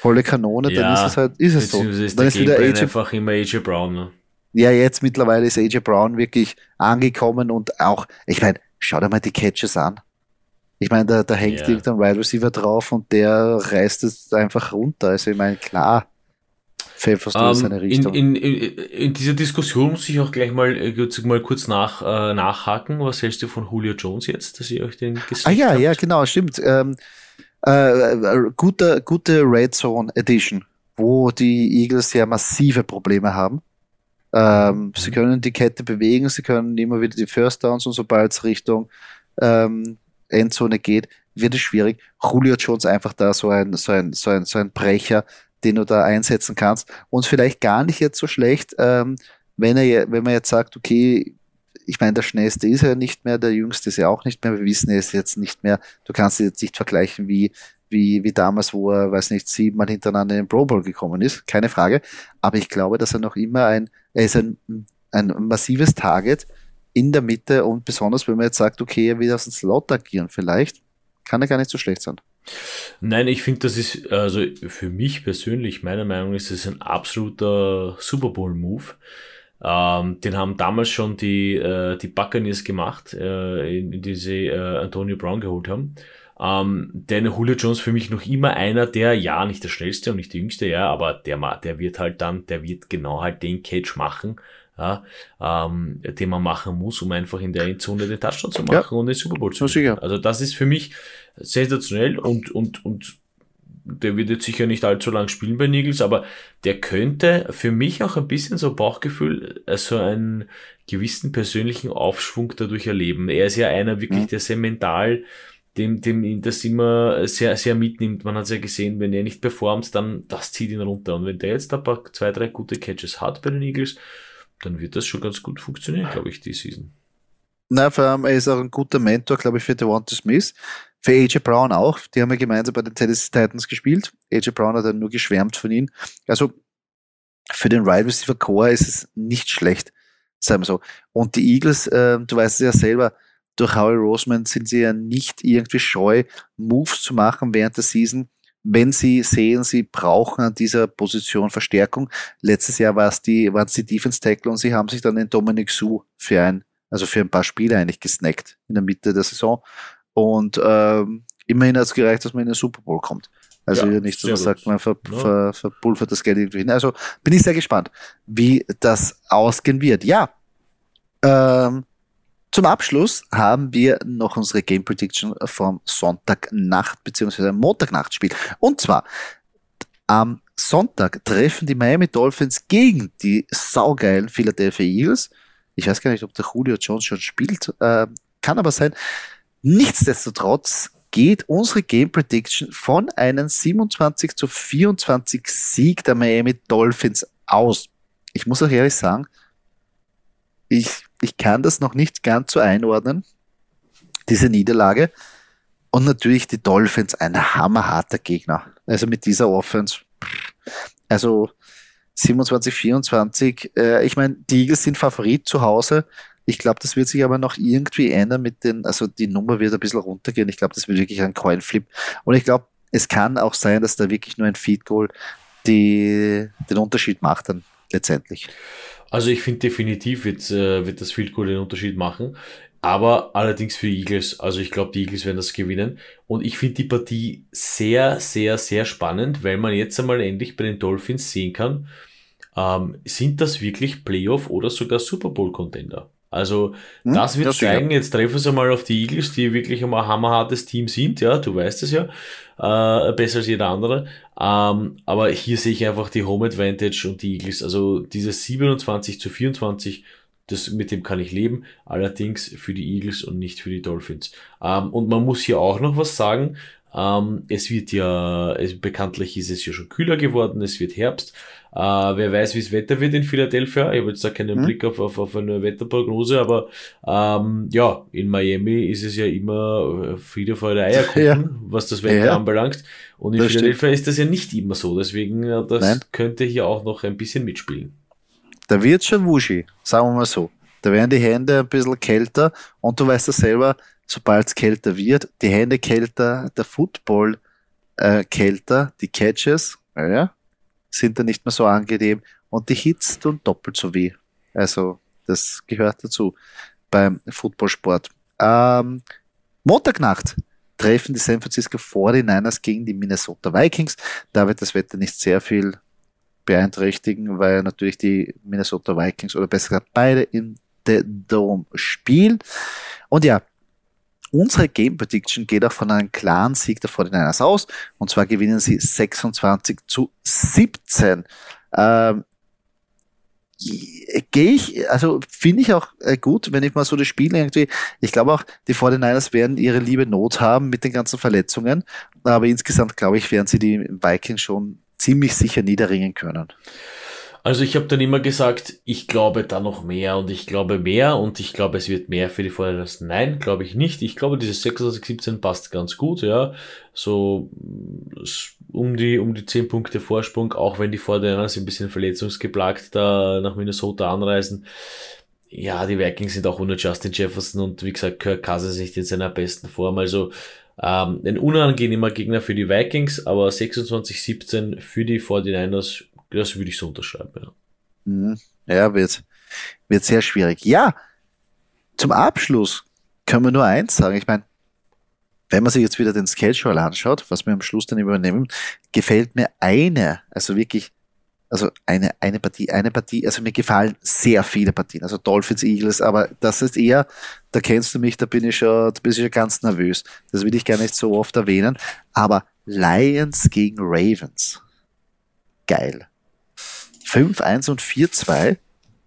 volle Kanone, ja, dann ist es halt, ist es so. Ist dann ist wieder AJ, einfach immer AJ Brown. Ne? Ja, jetzt mittlerweile ist AJ Brown wirklich angekommen und auch, ich meine, schau dir mal die Catches an. Ich meine, da, da hängt yeah. irgendein Wide Receiver drauf und der reißt es einfach runter. Also ich meine, klar, du um, seine Richtung. In, in, in, in, dieser Diskussion muss ich auch gleich mal, äh, mal kurz nach, äh, nachhaken. Was hältst du von Julio Jones jetzt, dass ihr euch den gesehen Ah ja, habt? ja, genau, stimmt. Ähm, äh, gute, gute Red Zone Edition, wo die Eagles ja massive Probleme haben. Ähm, mhm. Sie können die Kette bewegen, sie können immer wieder die First Downs und sobald es Richtung ähm, Endzone geht, wird es schwierig. Julio Jones einfach da so ein, so ein, so ein, so ein Brecher, den du da einsetzen kannst. Und vielleicht gar nicht jetzt so schlecht, ähm, wenn er, wenn man jetzt sagt, okay, ich meine, der schnellste ist er nicht mehr, der jüngste ist er auch nicht mehr. Wir wissen, ist jetzt nicht mehr, du kannst ihn jetzt nicht vergleichen wie, wie, wie damals, wo er, weiß nicht, siebenmal hintereinander in den Pro Bowl gekommen ist. Keine Frage. Aber ich glaube, dass er noch immer ein, er ist ein, ein massives Target, in der Mitte und besonders, wenn man jetzt sagt, okay, er will aus dem Slot agieren, vielleicht kann er gar nicht so schlecht sein. Nein, ich finde, das ist, also für mich persönlich, meiner Meinung nach, ist es ein absoluter Super Bowl-Move. Ähm, den haben damals schon die, äh, die Buccaneers gemacht, äh, in, in die sie äh, Antonio Brown geholt haben. Ähm, denn Julio Jones für mich noch immer einer, der, ja, nicht der schnellste und nicht der jüngste, ja, aber der, der wird halt dann, der wird genau halt den Catch machen, ja, ähm, den man machen muss, um einfach in der Endzone den Touchdown zu machen ja. und den Super Bowl zu gewinnen. Also das ist für mich sensationell und, und, und der wird jetzt sicher nicht allzu lang spielen bei Nigels, aber der könnte für mich auch ein bisschen so Bauchgefühl, also einen gewissen persönlichen Aufschwung dadurch erleben. Er ist ja einer wirklich, mhm. der sehr mental dem, dem das immer sehr, sehr mitnimmt. Man hat es ja gesehen, wenn er nicht performt, dann das zieht ihn runter. Und wenn der jetzt ein paar, zwei, drei gute Catches hat bei den Eagles, dann wird das schon ganz gut funktionieren, glaube ich, die Season. Na, vor allem, er ist auch ein guter Mentor, glaube ich, für Devonta Smith. Für AJ Brown auch. Die haben ja gemeinsam bei den Tennessee Titans gespielt. AJ Brown hat dann nur geschwärmt von ihm. Also, für den Wide Receiver Core ist es nicht schlecht, sagen wir so. Und die Eagles, äh, du weißt es ja selber, durch Howie Roseman sind sie ja nicht irgendwie scheu, Moves zu machen während der Season, wenn sie sehen, sie brauchen an dieser Position Verstärkung. Letztes Jahr war es die, waren es die Defense Tackle und sie haben sich dann den Dominic Sue für ein, also für ein paar Spiele eigentlich gesnackt in der Mitte der Saison. Und ähm, immerhin hat es gereicht, dass man in den Super Bowl kommt. Also ja, nicht, dass man sagt, man ver, ja. ver, verpulvert das Geld irgendwie hin. Also bin ich sehr gespannt, wie das ausgehen wird. Ja, ähm, zum Abschluss haben wir noch unsere Game Prediction vom Sonntagnacht bzw. Montagnachtspiel. Und zwar am Sonntag treffen die Miami Dolphins gegen die saugeilen Philadelphia Eagles. Ich weiß gar nicht, ob der Julio Jones schon spielt, äh, kann aber sein. Nichtsdestotrotz geht unsere Game Prediction von einem 27 zu 24 Sieg der Miami Dolphins aus. Ich muss auch ehrlich sagen, ich, ich kann das noch nicht ganz so einordnen, diese Niederlage. Und natürlich die Dolphins, ein hammerharter Gegner. Also mit dieser Offense. Also 27, 24. Äh, ich meine, die Eagles sind Favorit zu Hause. Ich glaube, das wird sich aber noch irgendwie ändern mit den, also die Nummer wird ein bisschen runtergehen. Ich glaube, das wird wirklich ein Coinflip. Und ich glaube, es kann auch sein, dass da wirklich nur ein Feed Goal den Unterschied macht dann letztendlich. Also ich finde definitiv wird, äh, wird das Field Goal den Unterschied machen. Aber allerdings für die Eagles, also ich glaube, die Eagles werden das gewinnen. Und ich finde die Partie sehr, sehr, sehr spannend, weil man jetzt einmal endlich bei den Dolphins sehen kann, ähm, sind das wirklich Playoff oder sogar Super Bowl Contender? Also hm, das wird das zeigen, jetzt treffen sie mal auf die Eagles, die wirklich einmal ein hammerhartes Team sind, ja, du weißt es ja, äh, besser als jeder andere. Ähm, aber hier sehe ich einfach die Home Advantage und die Eagles, also dieses 27 zu 24, das, mit dem kann ich leben, allerdings für die Eagles und nicht für die Dolphins. Ähm, und man muss hier auch noch was sagen, ähm, es wird ja, es, bekanntlich ist es ja schon kühler geworden, es wird Herbst. Äh, wer weiß, wie das Wetter wird in Philadelphia. Ich habe jetzt da keinen hm. Blick auf, auf, auf eine Wetterprognose, aber ähm, ja, in Miami ist es ja immer Friede, Freude, Eierkuchen, ja. was das Wetter ja. anbelangt. Und in das Philadelphia stimmt. ist das ja nicht immer so. Deswegen, äh, das Nein. könnte hier auch noch ein bisschen mitspielen. Da wird schon wuschi, sagen wir mal so. Da werden die Hände ein bisschen kälter und du weißt ja selber, sobald es kälter wird, die Hände kälter, der Football äh, kälter, die Catches, ja, sind dann nicht mehr so angenehm und die Hits tun doppelt so weh. Also das gehört dazu beim Footballsport. Ähm, Montagnacht treffen die San Francisco 49ers gegen die Minnesota Vikings. Da wird das Wetter nicht sehr viel beeinträchtigen, weil natürlich die Minnesota Vikings oder besser gesagt beide in The Dome spielen. Und ja, Unsere Game Prediction geht auch von einem klaren Sieg der 49ers aus. Und zwar gewinnen sie 26 zu 17. Ähm, gehe ich, also finde ich auch äh, gut, wenn ich mal so das Spiel irgendwie, ich glaube auch, die 49ers werden ihre liebe Not haben mit den ganzen Verletzungen, aber insgesamt glaube ich, werden sie die Vikings schon ziemlich sicher niederringen können. Also ich habe dann immer gesagt, ich glaube da noch mehr und ich glaube mehr und ich glaube, es wird mehr für die Vorderlass. Nein, glaube ich nicht. Ich glaube, dieses 26-17 passt ganz gut, ja. So um die, um die 10 Punkte Vorsprung, auch wenn die Vorderlass ein bisschen verletzungsgeplagt da nach Minnesota anreisen. Ja, die Vikings sind auch ohne Justin Jefferson und wie gesagt, Kirk Cousins nicht in seiner besten Form. Also ähm, ein unangenehmer Gegner für die Vikings, aber 26-17 für die 49ers das würde ich so unterschreiben, ja. Mhm. Ja, wird, wird sehr schwierig. Ja, zum Abschluss können wir nur eins sagen. Ich meine, wenn man sich jetzt wieder den Schedule anschaut, was wir am Schluss dann übernehmen, gefällt mir eine, also wirklich, also eine, eine Partie, eine Partie, also mir gefallen sehr viele Partien, also Dolphins, Eagles, aber das ist eher, da kennst du mich, da bin ich schon, da bin ich schon ganz nervös. Das will ich gar nicht so oft erwähnen, aber Lions gegen Ravens. Geil. 5-1 und 4-2.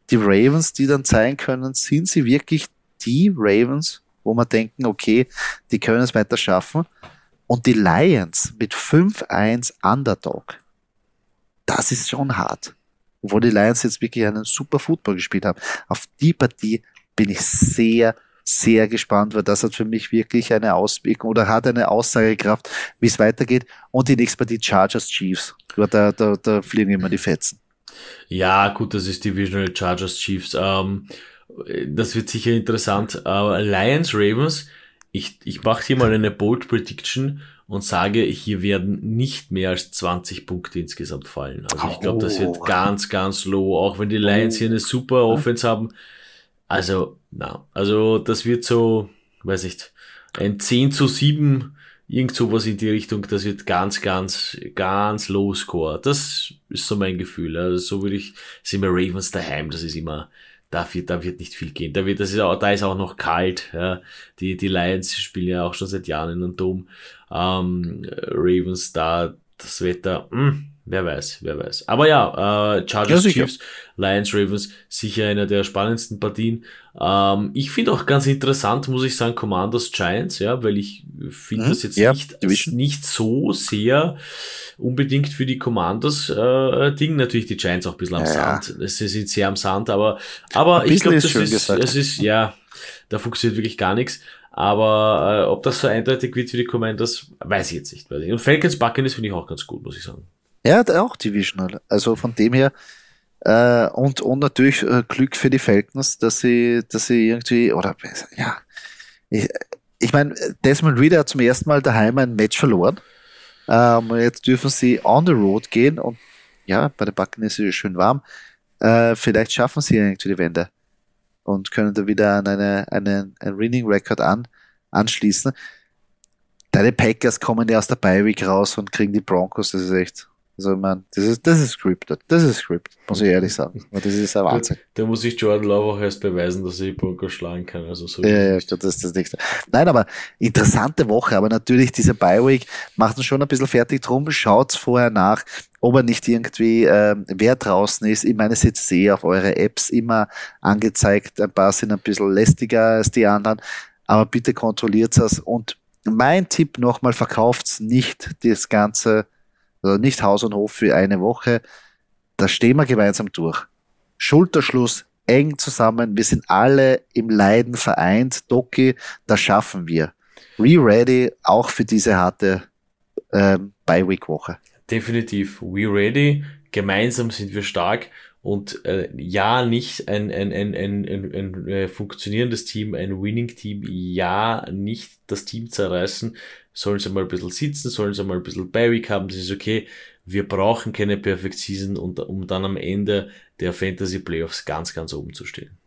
Die Ravens, die dann zeigen können, sind sie wirklich die Ravens, wo man denken, okay, die können es weiter schaffen. Und die Lions mit 5-1 Underdog. Das ist schon hart. Obwohl die Lions jetzt wirklich einen super Football gespielt haben. Auf die Partie bin ich sehr, sehr gespannt, weil das hat für mich wirklich eine Auswirkung oder hat eine Aussagekraft, wie es weitergeht. Und die nächste Partie Chargers Chiefs. Da, da, da fliegen immer die Fetzen. Ja, gut, das ist Divisional Chargers Chiefs. Ähm, das wird sicher interessant. Äh, Lions Ravens, ich, ich mache hier mal eine Bold Prediction und sage, hier werden nicht mehr als 20 Punkte insgesamt fallen. Also ich glaube, das wird ganz, ganz low, auch wenn die Lions hier eine super Offense haben. Also, na, also das wird so, weiß nicht, ein 10 zu 7 Irgend sowas in die Richtung, das wird ganz, ganz, ganz low score. Das ist so mein Gefühl. Also so würde ich, sind wir Ravens daheim, das ist immer, da wird, da wird nicht viel gehen. Da wird, das ist auch, da ist auch noch kalt, ja. Die, die Lions spielen ja auch schon seit Jahren in einem Dom. Ähm, Ravens da, das Wetter, mh, hm, Wer weiß, wer weiß. Aber ja, äh, Chargers ja, Chiefs, Lions Ravens, sicher einer der spannendsten Partien. Ähm, ich finde auch ganz interessant, muss ich sagen, Commanders Giants, ja, weil ich finde mhm, das jetzt ja, nicht, nicht so sehr unbedingt für die Commanders äh, Ding. Natürlich die Giants auch ein bisschen am ja, Sand. Sie sind sehr am Sand, aber, aber ich glaube, das ist, es ist, ja, da funktioniert wirklich gar nichts. Aber äh, ob das so eindeutig wird für die Commanders, weiß ich jetzt nicht. Weiß ich. Und Falcons Buccaneers finde ich auch ganz gut, muss ich sagen. Ja, auch Divisional. Also von dem her, äh, und, und natürlich äh, Glück für die Falcons, dass sie, dass sie irgendwie, oder ja, ich, ich meine, Desmond Reader hat zum ersten Mal daheim ein Match verloren. Ähm, jetzt dürfen sie on the road gehen und ja, bei den Backen ist es schön warm. Äh, vielleicht schaffen sie irgendwie die Wende und können da wieder an eine, eine, ein Winning Record an, anschließen. Deine Packers kommen ja aus der Bi-Week raus und kriegen die Broncos, das ist echt, also man, das ist, das ist scripted, das ist scripted, muss ich ehrlich sagen. Das ist ein Wahnsinn. Da, muss ich Jordan Love auch erst beweisen, dass er die Broncos schlagen kann. Also so ja, ja, das ist das nächste. Nein, aber interessante Woche, aber natürlich diese Bi-Week macht uns schon ein bisschen fertig drum. Schaut's vorher nach, ob er nicht irgendwie, äh, wer draußen ist. Ich meine, es jetzt sehe auf eure Apps immer angezeigt. Ein paar sind ein bisschen lästiger als die anderen, aber bitte kontrolliert es und mein Tipp nochmal, verkauft's nicht das Ganze also nicht Haus und Hof für eine Woche. Da stehen wir gemeinsam durch. Schulterschluss, eng zusammen. Wir sind alle im Leiden vereint. Doki, das schaffen wir. Re-ready auch für diese harte ähm, Bye-Week-Woche. Definitiv. We ready. Gemeinsam sind wir stark und äh, ja, nicht ein, ein, ein, ein, ein, ein äh, funktionierendes Team, ein Winning-Team, ja, nicht das Team zerreißen, sollen sie mal ein bisschen sitzen, sollen sie mal ein bisschen Beiweek haben, das ist okay. Wir brauchen keine Perfect Season, und, um dann am Ende der Fantasy Playoffs ganz, ganz oben zu stehen.